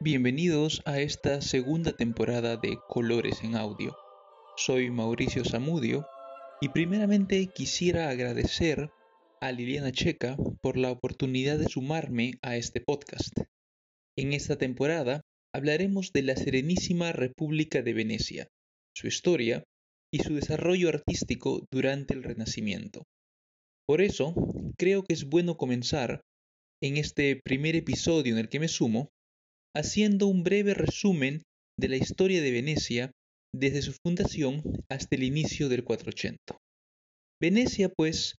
Bienvenidos a esta segunda temporada de Colores en Audio. Soy Mauricio Zamudio y primeramente quisiera agradecer a Liliana Checa por la oportunidad de sumarme a este podcast. En esta temporada hablaremos de la Serenísima República de Venecia, su historia y su desarrollo artístico durante el Renacimiento. Por eso, creo que es bueno comenzar en este primer episodio en el que me sumo haciendo un breve resumen de la historia de Venecia desde su fundación hasta el inicio del 480. Venecia, pues,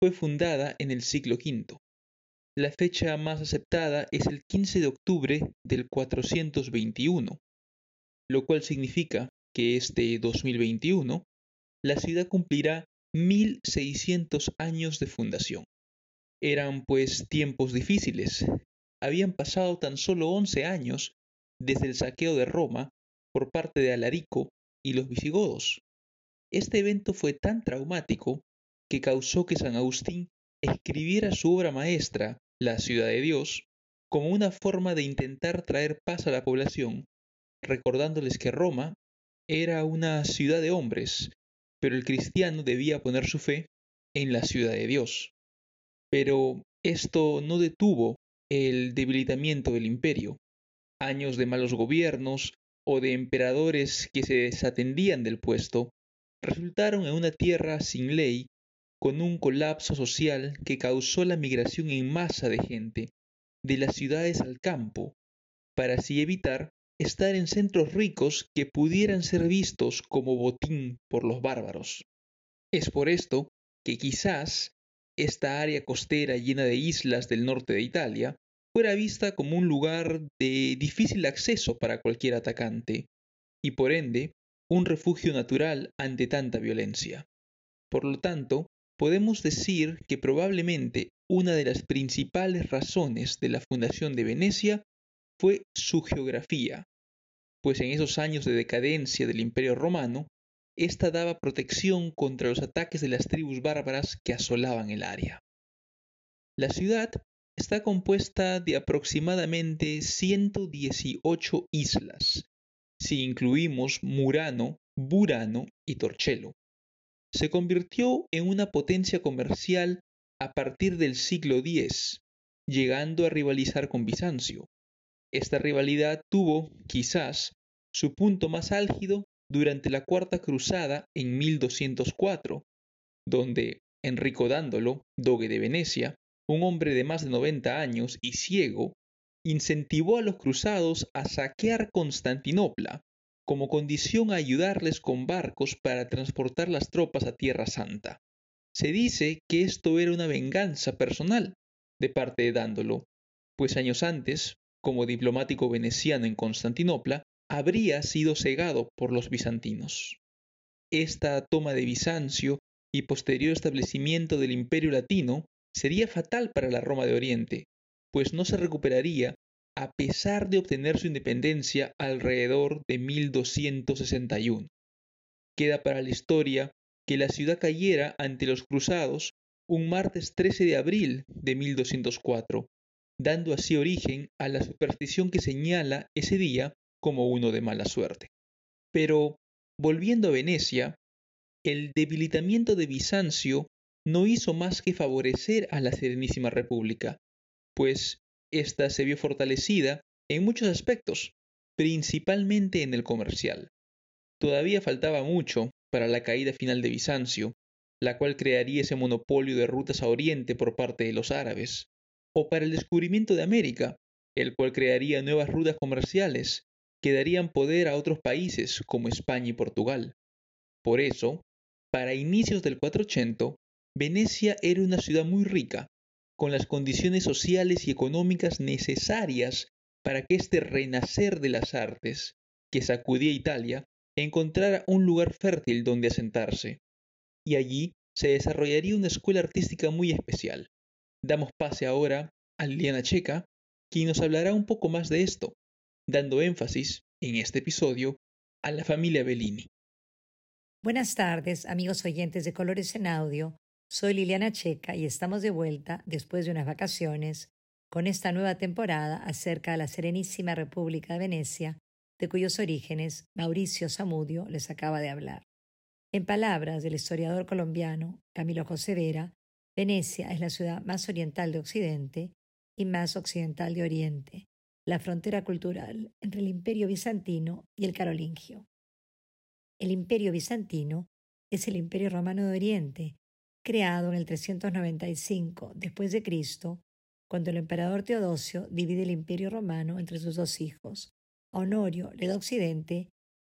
fue fundada en el siglo V. La fecha más aceptada es el 15 de octubre del 421, lo cual significa que este 2021 la ciudad cumplirá 1600 años de fundación. Eran pues tiempos difíciles, habían pasado tan solo once años desde el saqueo de Roma por parte de Alarico y los visigodos. Este evento fue tan traumático que causó que San Agustín escribiera su obra maestra, La ciudad de Dios, como una forma de intentar traer paz a la población, recordándoles que Roma era una ciudad de hombres, pero el cristiano debía poner su fe en la ciudad de Dios. Pero esto no detuvo el debilitamiento del imperio, años de malos gobiernos o de emperadores que se desatendían del puesto, resultaron en una tierra sin ley, con un colapso social que causó la migración en masa de gente de las ciudades al campo, para así evitar estar en centros ricos que pudieran ser vistos como botín por los bárbaros. Es por esto que quizás esta área costera llena de islas del norte de Italia fuera vista como un lugar de difícil acceso para cualquier atacante, y por ende un refugio natural ante tanta violencia. Por lo tanto, podemos decir que probablemente una de las principales razones de la fundación de Venecia fue su geografía, pues en esos años de decadencia del Imperio romano, ésta daba protección contra los ataques de las tribus bárbaras que asolaban el área. La ciudad está compuesta de aproximadamente 118 islas, si incluimos Murano, Burano y Torcello. Se convirtió en una potencia comercial a partir del siglo X, llegando a rivalizar con Bizancio. Esta rivalidad tuvo, quizás, su punto más álgido durante la Cuarta Cruzada en 1204, donde Enrico Dándolo, doge de Venecia, un hombre de más de 90 años y ciego, incentivó a los cruzados a saquear Constantinopla como condición a ayudarles con barcos para transportar las tropas a Tierra Santa. Se dice que esto era una venganza personal de parte de Dándolo, pues años antes, como diplomático veneciano en Constantinopla, habría sido cegado por los bizantinos. Esta toma de Bizancio y posterior establecimiento del Imperio Latino sería fatal para la Roma de Oriente, pues no se recuperaría a pesar de obtener su independencia alrededor de 1261. Queda para la historia que la ciudad cayera ante los cruzados un martes 13 de abril de 1204, dando así origen a la superstición que señala ese día como uno de mala suerte. Pero, volviendo a Venecia, el debilitamiento de Bizancio no hizo más que favorecer a la Serenísima República, pues ésta se vio fortalecida en muchos aspectos, principalmente en el comercial. Todavía faltaba mucho para la caída final de Bizancio, la cual crearía ese monopolio de rutas a Oriente por parte de los árabes, o para el descubrimiento de América, el cual crearía nuevas rutas comerciales que darían poder a otros países como España y Portugal. Por eso, para inicios del 480, Venecia era una ciudad muy rica, con las condiciones sociales y económicas necesarias para que este renacer de las artes, que sacudía Italia, encontrara un lugar fértil donde asentarse. Y allí se desarrollaría una escuela artística muy especial. Damos pase ahora a Liliana Checa, quien nos hablará un poco más de esto, dando énfasis, en este episodio, a la familia Bellini. Buenas tardes, amigos oyentes de Colores en Audio. Soy Liliana Checa y estamos de vuelta después de unas vacaciones con esta nueva temporada acerca de la Serenísima República de Venecia, de cuyos orígenes Mauricio Zamudio les acaba de hablar. En palabras del historiador colombiano Camilo José Vera, Venecia es la ciudad más oriental de Occidente y más occidental de Oriente, la frontera cultural entre el Imperio bizantino y el carolingio. El Imperio bizantino es el Imperio romano de Oriente, creado en el 395 después de cuando el emperador Teodosio divide el Imperio romano entre sus dos hijos, Honorio le da Occidente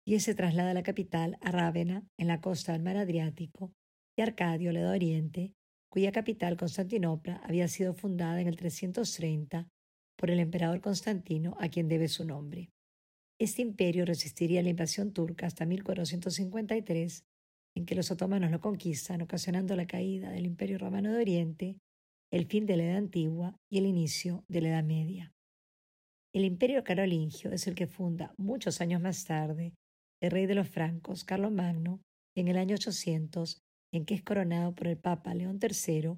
y se traslada la capital, a Rávena, en la costa del mar Adriático, y Arcadio le da Oriente, cuya capital, Constantinopla, había sido fundada en el 330 por el emperador Constantino, a quien debe su nombre. Este imperio resistiría la invasión turca hasta 1453, en que los otomanos lo conquistan, ocasionando la caída del Imperio Romano de Oriente, el fin de la Edad Antigua y el inicio de la Edad Media. El Imperio Carolingio es el que funda, muchos años más tarde, el rey de los francos, Magno, en el año 800, en que es coronado por el Papa León III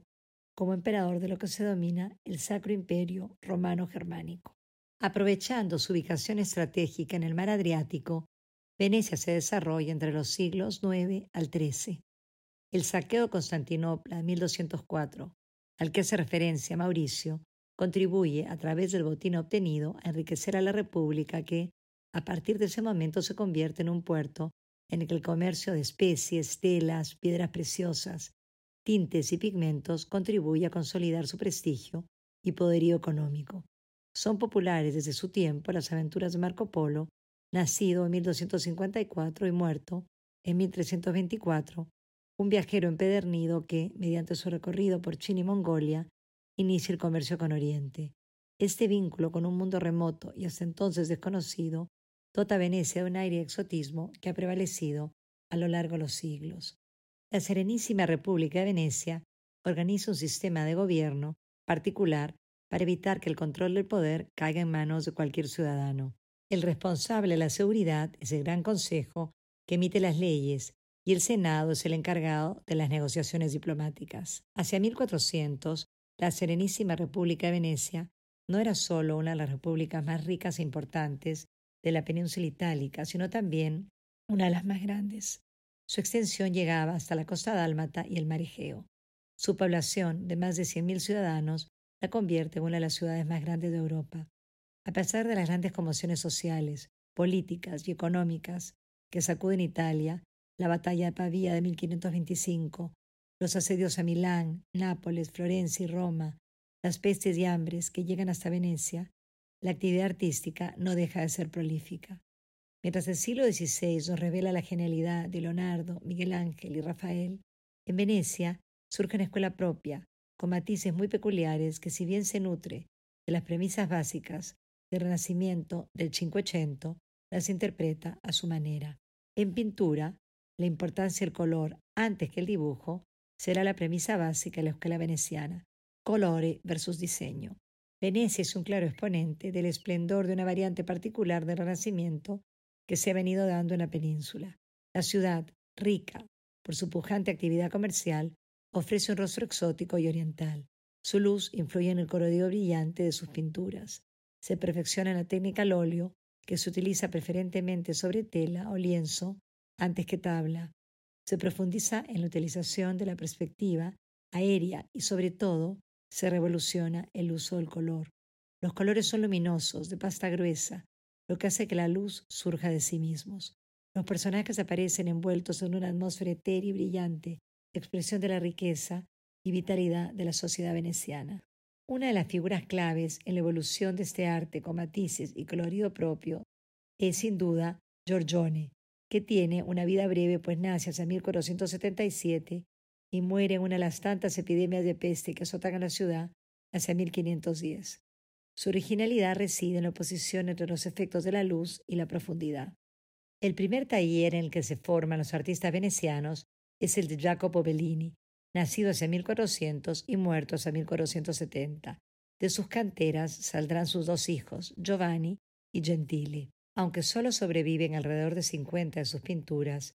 como emperador de lo que se domina el Sacro Imperio Romano Germánico. Aprovechando su ubicación estratégica en el mar Adriático, Venecia se desarrolla entre los siglos IX al XIII. El saqueo de Constantinopla de 1204, al que hace referencia Mauricio, contribuye a través del botín obtenido a enriquecer a la República que, a partir de ese momento, se convierte en un puerto en el que el comercio de especies, telas, piedras preciosas, tintes y pigmentos contribuye a consolidar su prestigio y poderío económico. Son populares desde su tiempo las aventuras de Marco Polo, nacido en 1254 y muerto en 1324, un viajero empedernido que, mediante su recorrido por China y Mongolia, inicia el comercio con Oriente. Este vínculo con un mundo remoto y hasta entonces desconocido dota a Venecia de un aire de exotismo que ha prevalecido a lo largo de los siglos. La Serenísima República de Venecia organiza un sistema de gobierno particular para evitar que el control del poder caiga en manos de cualquier ciudadano. El responsable de la seguridad es el Gran Consejo que emite las leyes y el Senado es el encargado de las negociaciones diplomáticas. Hacia 1400, la Serenísima República de Venecia no era solo una de las repúblicas más ricas e importantes de la península itálica, sino también una de las más grandes. Su extensión llegaba hasta la costa dálmata y el mar Egeo. Su población, de más de 100.000 ciudadanos, la convierte en una de las ciudades más grandes de Europa. A pesar de las grandes conmociones sociales, políticas y económicas que sacuden Italia, la batalla de Pavía de 1525, los asedios a Milán, Nápoles, Florencia y Roma, las pestes y hambres que llegan hasta Venecia, la actividad artística no deja de ser prolífica. Mientras el siglo XVI nos revela la genialidad de Leonardo, Miguel Ángel y Rafael, en Venecia surge una escuela propia, con matices muy peculiares que si bien se nutre de las premisas básicas del Renacimiento del Cinquecento, las interpreta a su manera. En pintura, la importancia del color antes que el dibujo será la premisa básica de la escuela veneciana, colore versus diseño. Venecia es un claro exponente del esplendor de una variante particular del Renacimiento que se ha venido dando en la península. La ciudad, rica por su pujante actividad comercial, ofrece un rostro exótico y oriental. Su luz influye en el colorido brillante de sus pinturas. Se perfecciona la técnica al óleo, que se utiliza preferentemente sobre tela o lienzo antes que tabla, se profundiza en la utilización de la perspectiva aérea y sobre todo se revoluciona el uso del color. Los colores son luminosos, de pasta gruesa, lo que hace que la luz surja de sí mismos. Los personajes aparecen envueltos en una atmósfera etérea y brillante, expresión de la riqueza y vitalidad de la sociedad veneciana. Una de las figuras claves en la evolución de este arte con matices y colorido propio es sin duda Giorgione, que tiene una vida breve pues nace hacia 1477 y muere en una de las tantas epidemias de peste que azotan a la ciudad hacia 1510. Su originalidad reside en la oposición entre los efectos de la luz y la profundidad. El primer taller en el que se forman los artistas venecianos es el de Jacopo Bellini, nacido hacia 1400 y muerto hacia 1470. De sus canteras saldrán sus dos hijos, Giovanni y Gentili. Aunque solo sobreviven alrededor de 50 de sus pinturas,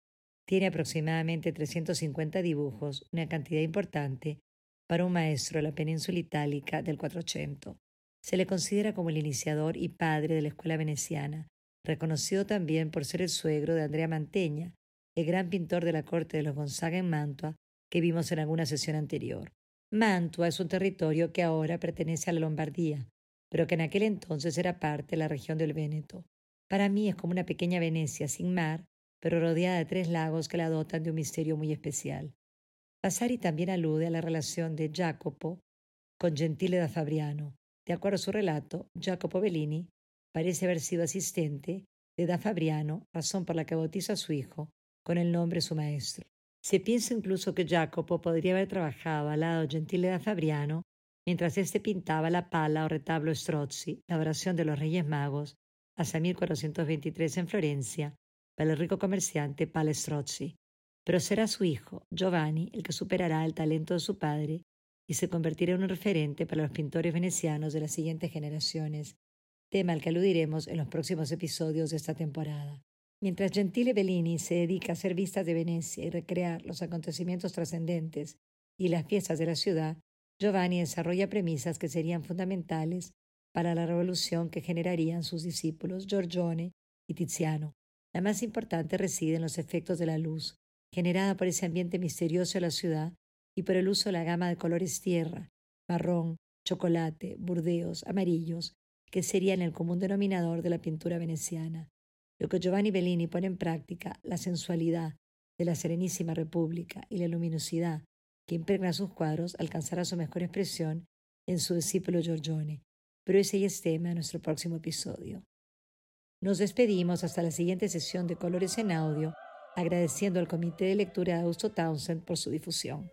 tiene aproximadamente 350 dibujos, una cantidad importante para un maestro de la península itálica del 400. Se le considera como el iniciador y padre de la escuela veneciana, reconocido también por ser el suegro de Andrea Manteña, el gran pintor de la corte de los Gonzaga en Mantua, que vimos en alguna sesión anterior. Mantua es un territorio que ahora pertenece a la Lombardía, pero que en aquel entonces era parte de la región del Véneto. Para mí es como una pequeña Venecia sin mar, pero rodeada de tres lagos que la dotan de un misterio muy especial. Vasari también alude a la relación de Jacopo con Gentile da Fabriano. De acuerdo a su relato, Jacopo Bellini parece haber sido asistente de da Fabriano, razón por la que bautiza a su hijo con el nombre de su maestro. Se piensa incluso que Jacopo podría haber trabajado al lado de Gentile da Fabriano mientras éste pintaba la pala o retablo Strozzi, la oración de los Reyes Magos, hasta 1423 en Florencia, para el rico comerciante Pala Strozzi. Pero será su hijo, Giovanni, el que superará el talento de su padre y se convertirá en un referente para los pintores venecianos de las siguientes generaciones, tema al que aludiremos en los próximos episodios de esta temporada. Mientras Gentile Bellini se dedica a hacer vistas de Venecia y recrear los acontecimientos trascendentes y las fiestas de la ciudad, Giovanni desarrolla premisas que serían fundamentales para la revolución que generarían sus discípulos Giorgione y Tiziano. La más importante reside en los efectos de la luz, generada por ese ambiente misterioso de la ciudad y por el uso de la gama de colores tierra, marrón, chocolate, burdeos, amarillos, que serían el común denominador de la pintura veneciana. Lo que Giovanni Bellini pone en práctica, la sensualidad de la Serenísima República y la luminosidad que impregna sus cuadros, alcanzará su mejor expresión en su discípulo Giorgione. Pero ese ya es tema de nuestro próximo episodio. Nos despedimos hasta la siguiente sesión de Colores en Audio, agradeciendo al Comité de Lectura de Augusto Townsend por su difusión.